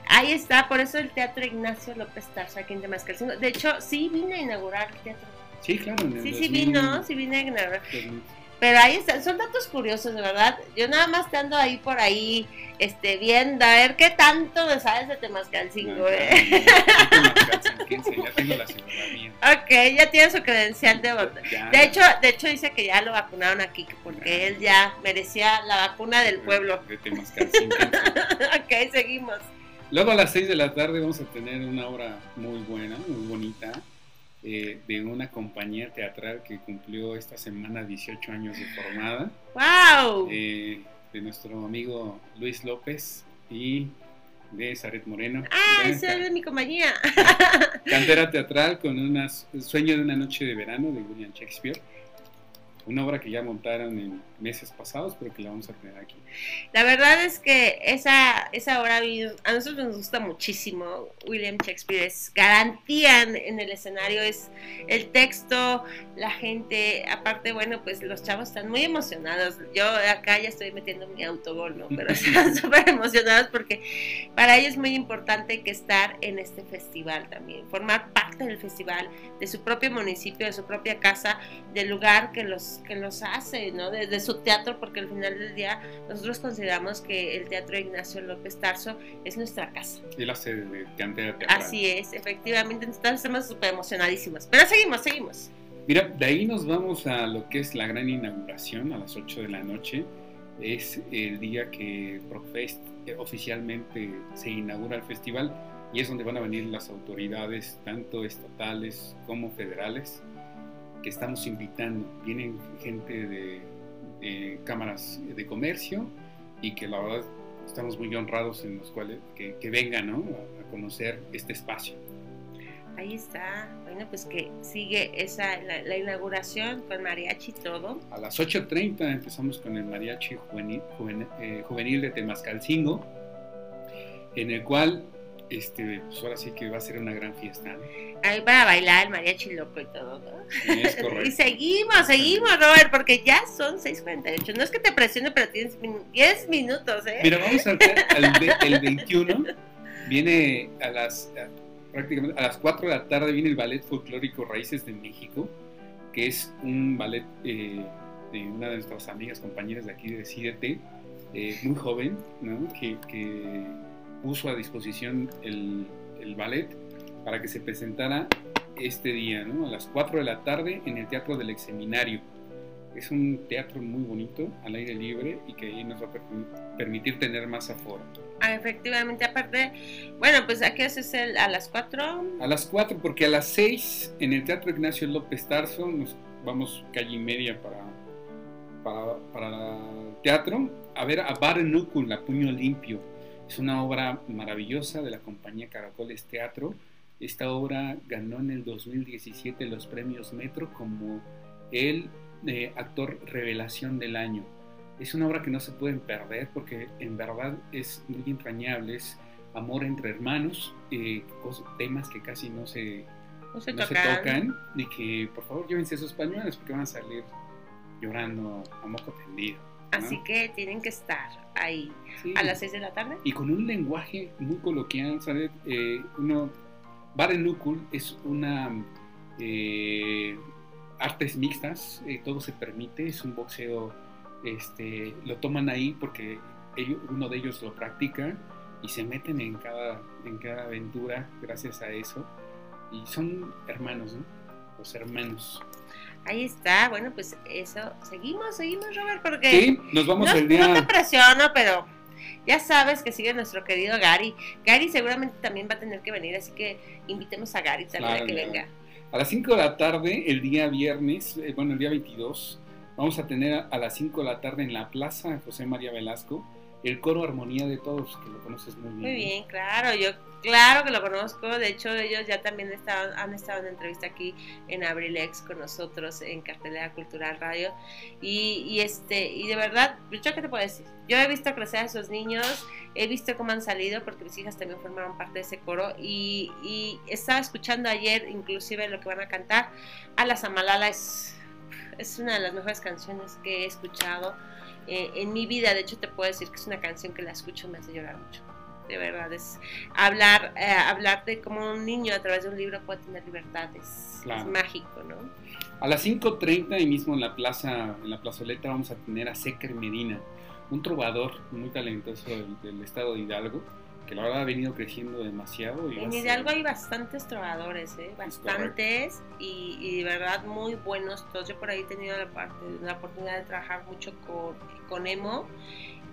ahí está, por eso el Teatro Ignacio López Tarso aquí en Temascalcingo. De hecho, sí vine a inaugurar el teatro. Sí, claro. Sí, sí 2000, vino, sí vine a inaugurar. 2000. Pero ahí están, son datos curiosos, de verdad. Yo nada más te ando ahí por ahí, este, viendo, a ver qué tanto me sabes de Temascalcingo, Ah, eh. ya tengo la ciudadanía. Ok, ya tiene su credencial de voto. De hecho, de hecho dice que ya lo vacunaron aquí, porque él ya merecía la vacuna del pueblo. De temascalcinquense. ok, seguimos. Luego a las 6 de la tarde vamos a tener una obra muy buena, muy bonita, eh, de una compañía teatral que cumplió esta semana 18 años de formada, ¡Wow! eh, de nuestro amigo Luis López y de Saret Moreno. ah, esa es mi compañía. Cantera teatral con una, Sueño de una noche de verano de William Shakespeare. Una obra que ya montaron en meses pasados, pero que la vamos a tener aquí. La verdad es que esa, esa obra a nosotros nos gusta muchísimo. William Shakespeare es garantía en, el escenario, es el texto, la gente, aparte, bueno, pues los chavos están muy emocionados. Yo acá ya estoy metiendo mi autogol, ¿no? Pero están súper emocionados porque para ellos es muy importante que estar en este festival también, formar parte del festival, de su propio municipio, de su propia casa, del lugar que los, que los hace, ¿no? De, de su teatro, porque al final del día nosotros consideramos que el Teatro Ignacio López Tarso es nuestra casa. Es la sede de teatral. Así es, efectivamente, entonces estamos súper emocionadísimos. Pero seguimos, seguimos. Mira, de ahí nos vamos a lo que es la gran inauguración a las 8 de la noche. Es el día que Profest eh, oficialmente se inaugura el festival y es donde van a venir las autoridades, tanto estatales como federales, que estamos invitando. Vienen gente de, de cámaras de comercio y que la verdad estamos muy honrados en los cuales que, que vengan ¿no? a, a conocer este espacio. Ahí está. Bueno, pues que sigue esa la, la inauguración con mariachi y todo. A las 8.30 empezamos con el mariachi juvenil, juven- eh, juvenil de Temascalcingo, en el cual, este, pues ahora sí que va a ser una gran fiesta. ¿no? Ahí para bailar el mariachi loco y todo, ¿no? Es Y seguimos, seguimos, Robert, porque ya son 6.48. No es que te presione, pero tienes min- 10 minutos, ¿eh? Mira, vamos a ver, el, ve- el 21 viene a las, a- prácticamente a las 4 de la tarde viene el Ballet Folclórico Raíces de México, que es un ballet eh, de una de nuestras amigas, compañeras de aquí de CDT, eh, muy joven, ¿no? que, que, puso a disposición el, el, ballet para que se presentara este día, ¿no? a las 4 de la tarde en el Teatro del Exseminario. Es un teatro muy bonito, al aire libre, y que ahí nos va a permitir tener más aforo. Ah, efectivamente, aparte, bueno, pues aquí es el, a las 4. A las 4, porque a las 6 en el Teatro Ignacio López Tarso nos vamos calle y media para, para, para el teatro a ver a Bar La Puño Limpio. Es una obra maravillosa de la compañía Caracoles Teatro. Esta obra ganó en el 2017 los premios Metro como el eh, actor revelación del año es una obra que no se pueden perder porque en verdad es muy entrañable, es amor entre hermanos, eh, temas que casi no se, no se, tocan. y que por favor llévense esos pañuelos porque van a salir llorando a moco tendido. Así que tienen que estar ahí a las 6 de la tarde. Y con un lenguaje muy coloquial, ¿sabes? Eh, uno, es una... Eh, artes mixtas, eh, todo se permite, es un boxeo este, lo toman ahí porque uno de ellos lo practica y se meten en cada, en cada aventura gracias a eso. Y son hermanos, ¿no? Los hermanos. Ahí está, bueno, pues eso, seguimos, seguimos, Robert, porque... Sí, nos vamos no, el día... No te presiono, pero ya sabes que sigue nuestro querido Gary. Gary seguramente también va a tener que venir, así que invitemos a Gary también a que venga. A las 5 de la tarde, el día viernes, eh, bueno, el día 22, Vamos a tener a las 5 de la tarde en la Plaza José María Velasco el coro Armonía de Todos, que lo conoces muy bien. Muy bien, claro, yo claro que lo conozco, de hecho ellos ya también han estado en entrevista aquí en Abrilex con nosotros en Cartelera Cultural Radio y, este y de verdad, ¿yo qué te puedo decir? Yo he visto crecer a esos niños, he visto cómo han salido porque mis hijas también formaron parte de ese coro y, y estaba escuchando ayer inclusive lo que van a cantar, a la Zamalala es una de las mejores canciones que he escuchado eh, en mi vida. De hecho, te puedo decir que es una canción que la escucho me hace llorar mucho. De verdad, es hablar, eh, hablar de cómo un niño a través de un libro puede tener libertad. Es, mágico, ¿no? A las 5.30 ahí mismo en la plaza, en la plazoleta vamos a tener a Secker Medina, un trovador muy talentoso del estado de Hidalgo que la verdad ha venido creciendo demasiado. Y en Hidalgo hay bastantes trovadores, ¿eh? bastantes y, de verdad muy buenos todos. Yo por ahí he tenido la, parte, la oportunidad de trabajar mucho con, con Emo,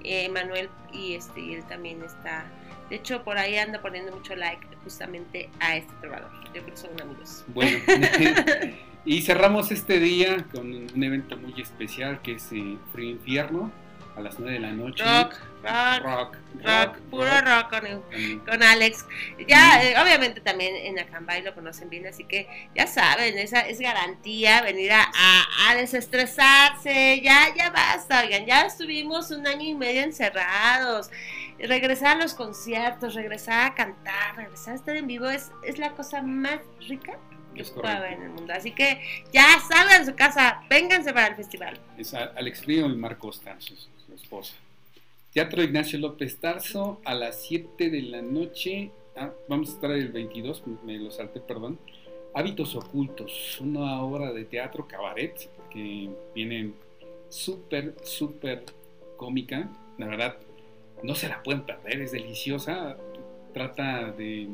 eh, Manuel, y, este, y él también está. De hecho, por ahí anda poniendo mucho like justamente a este trovador. Yo creo que son amigos. Bueno, y cerramos este día con un evento muy especial que es eh, Frío Infierno a las 9 de la noche. Rock, rock, rock, puro rock, con, Alex. Ya, eh, obviamente también en Acambay lo conocen bien, así que ya saben, esa es garantía venir a, a, desestresarse. Ya, ya basta, oigan, ya estuvimos un año y medio encerrados. Regresar a los conciertos, regresar a cantar, regresar a estar en vivo es, es la cosa más rica que pueda haber en el mundo. Así que ya salgan de su casa, vénganse para el festival. Es Alex Río y Marco Costa, esposa. Teatro Ignacio López Tarso a las 7 de la noche. Ah, vamos a estar el 22, me lo salté, perdón. Hábitos Ocultos, una obra de teatro cabaret que viene súper, súper cómica. La verdad, no se la pueden perder, es deliciosa. Trata de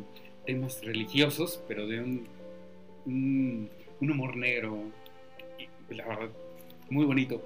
temas religiosos, pero de un, humor negro. La verdad, muy bonito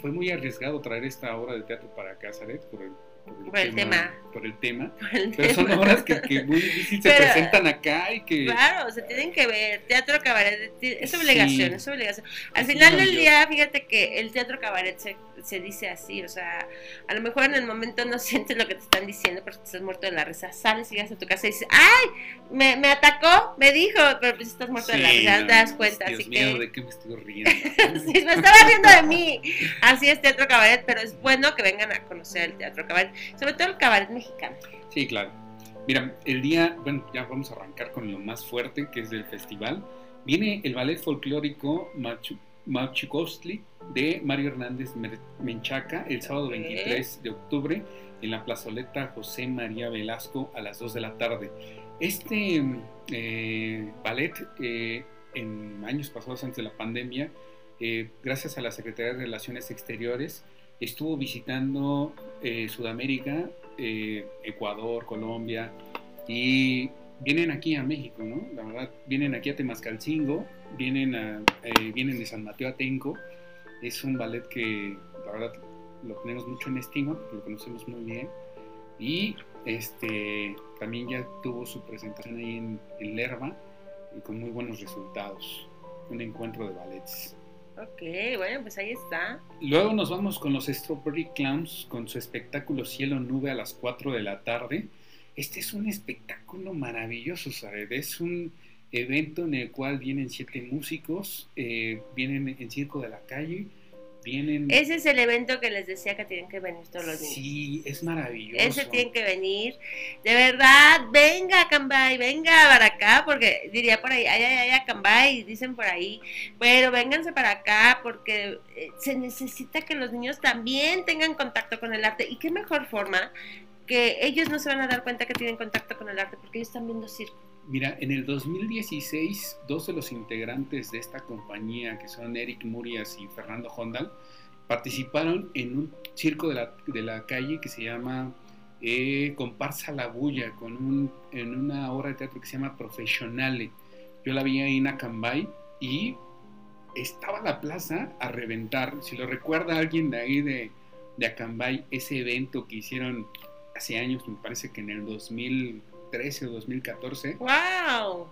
fue muy arriesgado traer esta obra de teatro para Casaret por el, por el, tema, Por el tema. pero son obras que, muy difícil se presentan acá y que. Claro, se tienen que ver. Teatro cabaret es obligación, es obligación. Al final del día, fíjate que el teatro cabaret se se dice así, o sea, a lo mejor en el momento no sientes lo que te están diciendo porque estás muerto de la risa, sales y llegas a tu casa y dices, ¡ay! Me, me atacó, me dijo, pero pues estás muerto de la risa, no te das cuenta. Dios así mío, ¿de qué me estoy riendo? sí, me estaba riendo de mí. Así es Teatro Cabaret, pero es bueno que vengan a conocer el Teatro Cabaret, sobre todo el cabaret mexicano. Sí, claro. Mira, el día, bueno, ya vamos a arrancar con lo más fuerte que es del festival. Viene el ballet folclórico Machu Machikostli de Mario Hernández Menchaca el sábado 23 de octubre en la plazoleta José María Velasco a las 2 de la tarde. Este eh, ballet eh, en años pasados antes de la pandemia, eh, gracias a la Secretaría de Relaciones Exteriores, estuvo visitando eh, Sudamérica, eh, Ecuador, Colombia, y vienen aquí a México, ¿no? La verdad, vienen aquí a Temascalcingo, vienen, a, vienen de San Mateo Atenco, es un ballet que la verdad lo tenemos mucho en estima, lo conocemos muy bien, y este, también ya tuvo su presentación ahí en, Lerma, con muy buenos resultados, un encuentro de ballets. Ok, bueno, pues ahí está. Luego nos vamos con los Strawberry Clowns con su espectáculo Cielo Nube a las 4 de la tarde. Este es un espectáculo maravilloso, ¿sabes? Es un evento en el cual vienen siete músicos, eh, vienen en Circo de la Calle, ese es el evento que les decía que tienen que venir todos los días. Sí, es maravilloso. Ese tienen que venir. De verdad, venga, Cambay, venga para acá, porque diría por ahí, ay, ay, ay, Cambay, dicen por ahí, pero vénganse para acá porque eh, se necesita que los niños también tengan contacto con el arte. ¿Y qué mejor forma que ellos no se van a dar cuenta que tienen contacto con el arte porque ellos están viendo circo? Mira, en el 2016, dos de los integrantes de esta compañía, que son Eric Murias y Fernando Hondal, participaron en un circo de la, de la calle que se llama eh, Comparsa la Bulla, con un, en una obra de teatro que se llama Profesionale. Yo la vi ahí en Acambay y estaba la plaza a reventar. Si lo recuerda alguien de ahí de, de Acambay, ese evento que hicieron hace años, me parece que en el 2000 2013 o 2014. ¡Wow!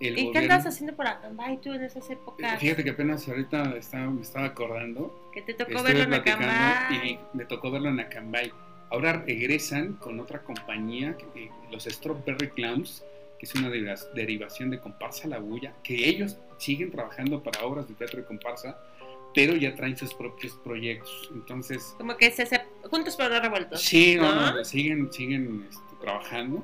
¿Y qué andabas haciendo por Acambay tú en esas épocas? Fíjate que apenas ahorita estaba, me estaba acordando. Que te tocó verlo en Acambay. Y me tocó verlo en Acambay. Ahora regresan con otra compañía, eh, los Strawberry Clowns, que es una derivación de Comparsa La Bulla, que ellos siguen trabajando para obras de teatro de comparsa, pero ya traen sus propios proyectos. Entonces. Como que se, juntos pero no revueltos. Sí, no, siguen, siguen este, trabajando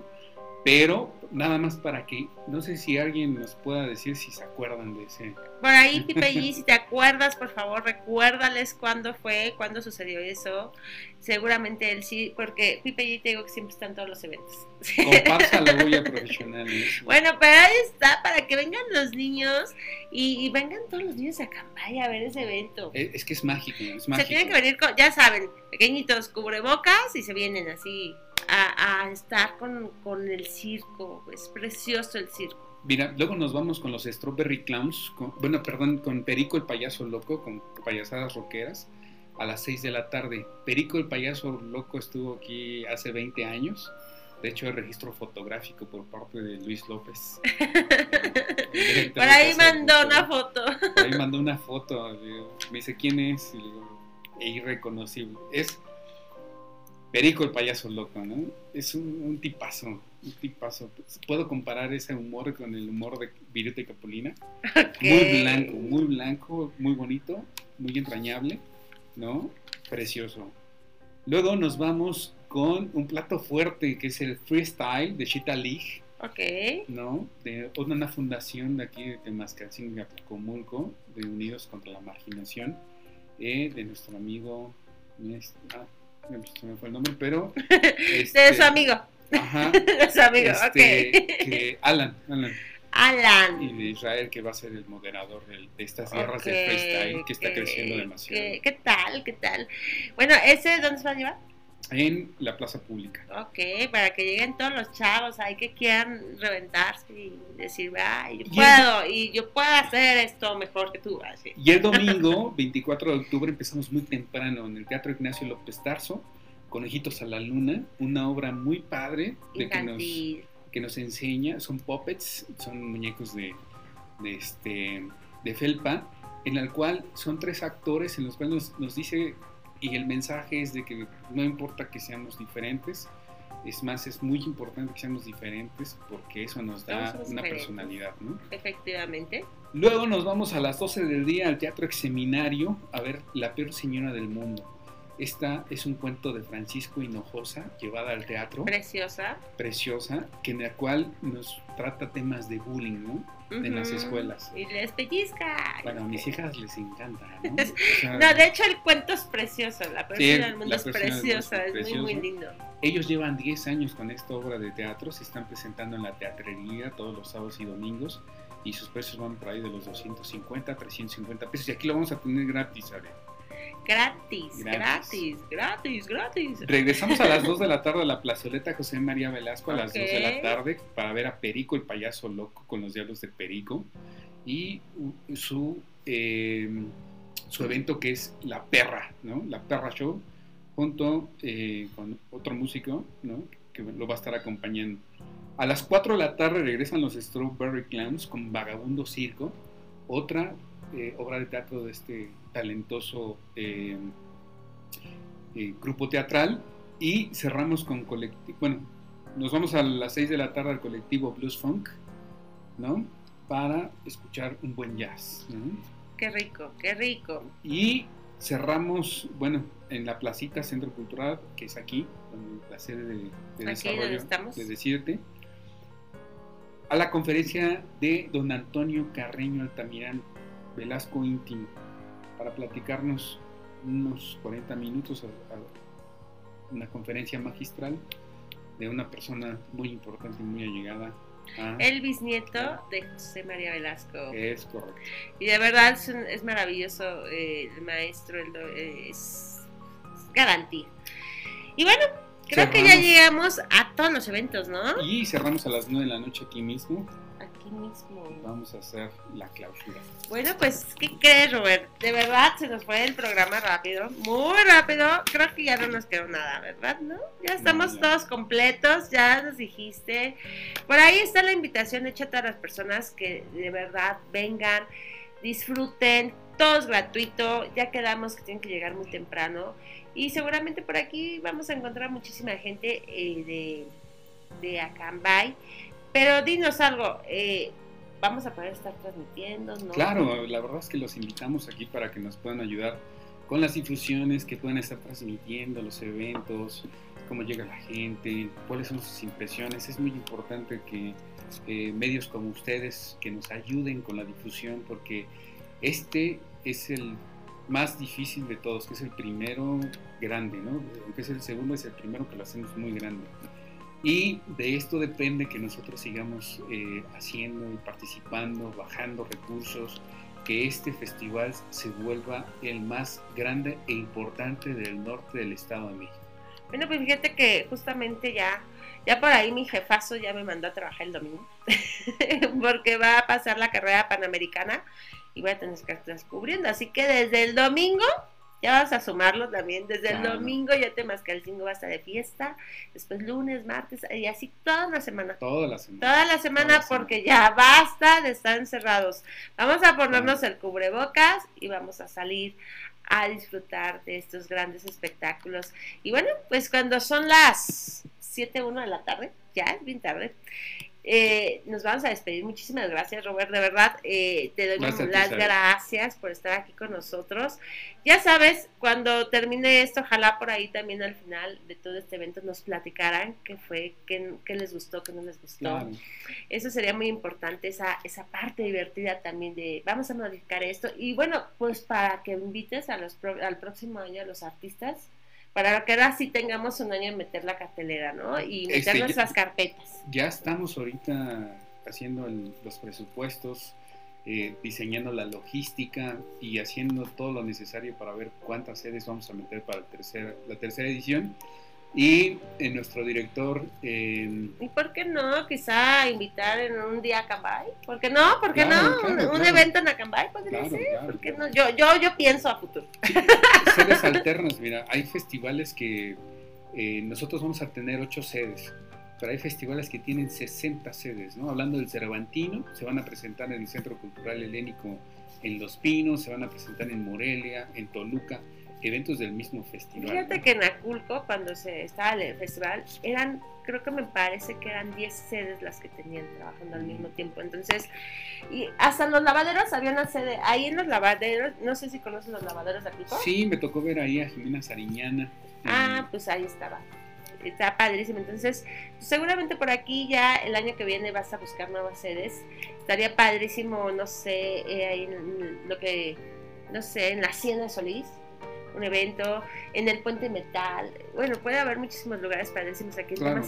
pero nada más para que, no sé si alguien nos pueda decir si se acuerdan de ese. Por ahí, Pipe G, si te acuerdas, por favor, recuérdales cuándo fue, cuándo sucedió eso. Seguramente él sí, porque Pipe G te digo que siempre están todos los eventos. Comparsa la bulla profesional. Bueno, pero ahí está, para que vengan los niños y, vengan todos los niños a Cambaya a ver ese evento. Es, que es mágico, es mágico. Se tienen que venir, con, ya saben, pequeñitos cubrebocas y se vienen así a, estar con, el circo. Es precioso el circo. Mira, luego nos vamos con los Strawberry Clowns, bueno, perdón, con Perico el payaso loco, con payasadas rockeras, a las 6 de la tarde. Perico el payaso loco estuvo aquí hace 20 años. De hecho, el registro fotográfico por parte de Luis López. por ahí mandó una foto. Por ahí mandó una foto. me dice quién es. Y digo, irreconocible. Es Perico el payaso loco, ¿no? Es un, tipazo, un tipazo. Puedo comparar ese humor con el humor de Viruta y Capulina. Muy blanco, muy blanco, muy bonito, muy entrañable, ¿no? Precioso. Luego nos vamos con un plato fuerte que es el freestyle de Chita League. Ok. ¿No? De una fundación de aquí de Temascalcingo Comulco, de Unidos contra la Marginación, eh, de nuestro amigo. Ah, se me fue el nombre, pero... Este, de su amigo. Ajá. de su amigo, este, ok. Alan, Alan. Alan. Y de Israel, que va a ser el moderador de, estas guerras de freestyle, que está creciendo demasiado. ¿qué, tal? ¿Qué tal? Bueno, ¿ese dónde se va a llevar? En la plaza pública. Ok, para que lleguen todos los chavos ahí que quieran reventarse y decir, ay, yo puedo, y yo puedo hacer esto mejor que tú. Así. Y el domingo, 24 de octubre, empezamos muy temprano en el Teatro Ignacio López Tarso, Conejitos a la Luna, una obra muy padre de que nos, que nos enseña, son puppets, son muñecos de, de, este, de felpa, en el cual son tres actores en los cuales nos, nos dice y el mensaje es de que no importa que seamos diferentes, es más, es muy importante que seamos diferentes porque eso nos da una personalidad, ¿no? Efectivamente. Luego nos vamos a las 12 del día al Teatro Exseminario a ver La peor señora del mundo. Esta es un cuento de Francisco Hinojosa llevada al teatro. Preciosa. Preciosa, que en la cual nos trata temas de bullying, ¿no? En las escuelas. Y les pellizca. Bueno, a mis hijas les encanta, ¿no? no, de hecho el cuento es precioso, la persona del mundo es preciosa, es muy, muy lindo. Ellos llevan 10 años con esta obra de teatro, se están presentando en la teatrería todos los sábados y domingos y sus precios van por ahí de los 250, 350 pesos y aquí lo vamos a tener gratis, ¿sabes? Gratis, gratis, gratis, gratis, Regresamos a las 2 de la tarde a la plazoleta José María Velasco a las 2 de la tarde para ver a Perico, el payaso loco con los diablos de Perico y su, em, su evento que es La Perra, ¿no? La Perra Show, junto eh, con otro músico, ¿no? Que lo va a estar acompañando. A las 4 de la tarde regresan los Strawberry Clams con Vagabundo Circo, otra eh, obra de teatro de este talentoso eh, eh, grupo teatral y cerramos con colectivo, bueno, nos vamos a las 6 de la tarde al colectivo Blues Funk, ¿no? Para escuchar un buen jazz. Qué rico, qué rico. Y cerramos, bueno, en la placita Centro Cultural, que es aquí, la sede de, de desarrollo estamos? de Decirte, a la conferencia de don Antonio Carreño Altamirán Velasco íntimo para platicarnos unos 40 minutos a, una conferencia magistral de una persona muy importante y muy allegada. el bisnieto de José María Velasco. Es correcto. Y de verdad es, maravilloso eh, el maestro, eh, es garantía. Y bueno, creo que ya llegamos a todos los eventos, ¿no? Y cerramos a las 9 de la noche aquí mismo mismo. Vamos a hacer la clausura. Bueno, pues, ¿qué crees, Robert? De verdad se nos fue el programa rápido, muy rápido. Creo que ya no nos quedó nada, ¿verdad? ¿No? Ya estamos todos completos, ya nos dijiste. Por ahí está la invitación hecha a todas las personas que de verdad vengan, disfruten, todo es gratuito. Ya quedamos que tienen que llegar muy temprano. Y seguramente por aquí vamos a encontrar muchísima gente eh, de, de Acambay pero dinos algo, eh, vamos a poder estar transmitiendo, ¿no? Claro, la verdad es que los invitamos aquí para que nos puedan ayudar con las difusiones que pueden estar transmitiendo, los eventos, cómo llega la gente, cuáles son sus impresiones. Es muy importante que eh, medios como ustedes que nos ayuden con la difusión porque este es el más difícil de todos, que es el primero grande, ¿no? Aunque es el segundo, es el primero que lo hacemos muy grande. Y de esto depende que nosotros sigamos eh, haciendo y participando, bajando recursos, que este festival se vuelva el más grande e importante del norte del Estado de México. Bueno, pues fíjate que justamente ya, ya por ahí mi jefazo ya me mandó a trabajar el domingo, porque va a pasar la carrera panamericana y voy a tener que estar descubriendo. Así que desde el domingo ya vas a sumarlo también. Desde el domingo ya te cinco va a estar de fiesta. Después lunes, martes y así toda la semana. Toda la semana. Toda la semana porque ya basta de estar encerrados. Vamos a ponernos el cubrebocas y vamos a salir a disfrutar de estos grandes espectáculos. Y bueno, pues cuando son las 7, 1 de la tarde, ya es bien tarde, eh, nos vamos a despedir. Muchísimas gracias, Robert. De verdad, eh, te doy las gracias por estar aquí con nosotros. Ya sabes, cuando termine esto, ojalá por ahí también al final de todo este evento nos platicaran qué fue, qué, les gustó, qué no les gustó. Eso sería muy importante, esa, esa parte divertida también de vamos a modificar esto. Y bueno, pues para que invites a los al próximo año a los artistas para que ahora sí tengamos un año en meter la cartelera, ¿no? Y meter este, nuestras carpetas. Ya estamos ahorita haciendo los presupuestos, eh, diseñando la logística y haciendo todo lo necesario para ver cuántas sedes vamos a meter para la tercera edición y en nuestro director. ¿Y por qué no? Quizá invitar en un día a Acambay. ¿Por qué no? ¿Por qué no? un, evento en Acambay podría ser. ¿Por qué no? Yo, yo, yo pienso a futuro. sedes alternas, mira, hay festivales que eh, nosotros vamos a tener ocho sedes. Pero hay festivales que tienen 60 sedes, ¿no? Hablando del Cervantino, se van a presentar en el Centro Cultural Helénico en Los Pinos, se van a presentar en Morelia, en Toluca eventos del mismo festival. Fíjate que en Aculco, cuando se estaba el festival, eran, creo que me parece que eran 10 sedes las que tenían trabajando al mismo tiempo. Entonces, y hasta los lavaderos había una sede. Ahí en los lavaderos, no sé si conoces los lavaderos de Aculco. Sí, me tocó ver ahí a Jimena Sariñana. Ah, pues ahí estaba. Está padrísimo. Entonces, seguramente por aquí ya el año que viene vas a buscar nuevas sedes. Estaría padrísimo, no sé, eh, ahí en lo que, no sé, en la Hacienda de Solís un evento, en el Puente Metal. Bueno, puede haber muchísimos lugares para decirnos aquí claro.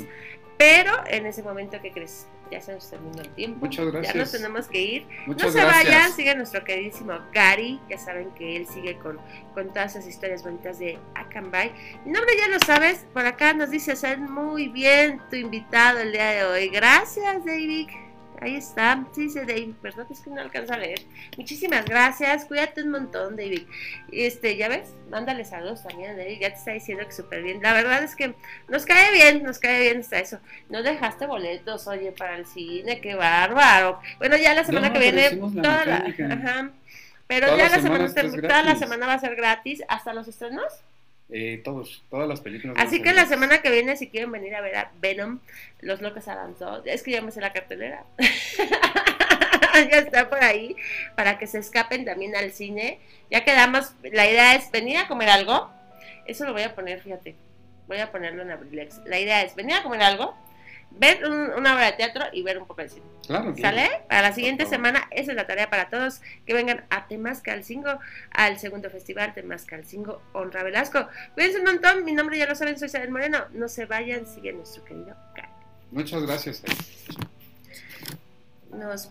pero en ese momento, ¿qué crees? ya se nos terminó el tiempo. Muchas gracias. Ya nos tenemos que ir. Muchas no se gracias. vayan, sigue nuestro queridísimo Gary. Ya saben que él sigue con, con todas esas historias bonitas de Akanbay. Mi nombre ya lo sabes, por acá nos dice ser muy bien tu invitado el día de hoy. Gracias, David. Ahí está, sí dice David, perdón, es que no alcanzo a leer. Muchísimas gracias, cuídate un montón, David. Este, ya ves, mándale saludos también a David, ya te está diciendo que súper bien. La verdad es que nos cae bien, nos cae bien hasta eso. No dejaste boletos, oye, para el cine, qué bárbaro. Bueno, ya la semana No, que viene, la toda la, ajá. Pero Toda ya la semana, toda la semana va a ser gratis, hasta los estrenos. Eh, todos, todas las películas. Así que la semana que viene, si quieren venir a ver a Venom, Los Locos Avanzó, es que ya me sé la cartelera. ya está por ahí, para que se escapen también al cine. Ya quedamos, la idea es venir a comer algo. Eso lo voy a poner, fíjate. Voy a ponerlo en Abrilex. La idea es venir a comer algo, ver un- una obra de teatro y ver un poco de cine. Claro, claro. ¿Sale? Para la siguiente semana, esa es la tarea para todos que vengan a Temascalcingo, al segundo festival Temascalcingo Honra Velasco. Cuídense un montón, mi nombre ya lo saben, soy Isabel Moreno. No se vayan, sigue nuestro querido Kai. Muchas gracias. Nos.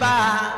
by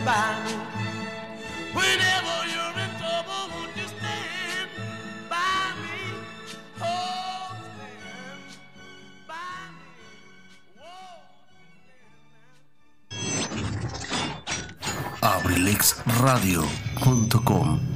Stand by me. Whenever you're in trouble, won't you stand by me? Oh, stand by me. Whoa, stand now. abrilexradio.com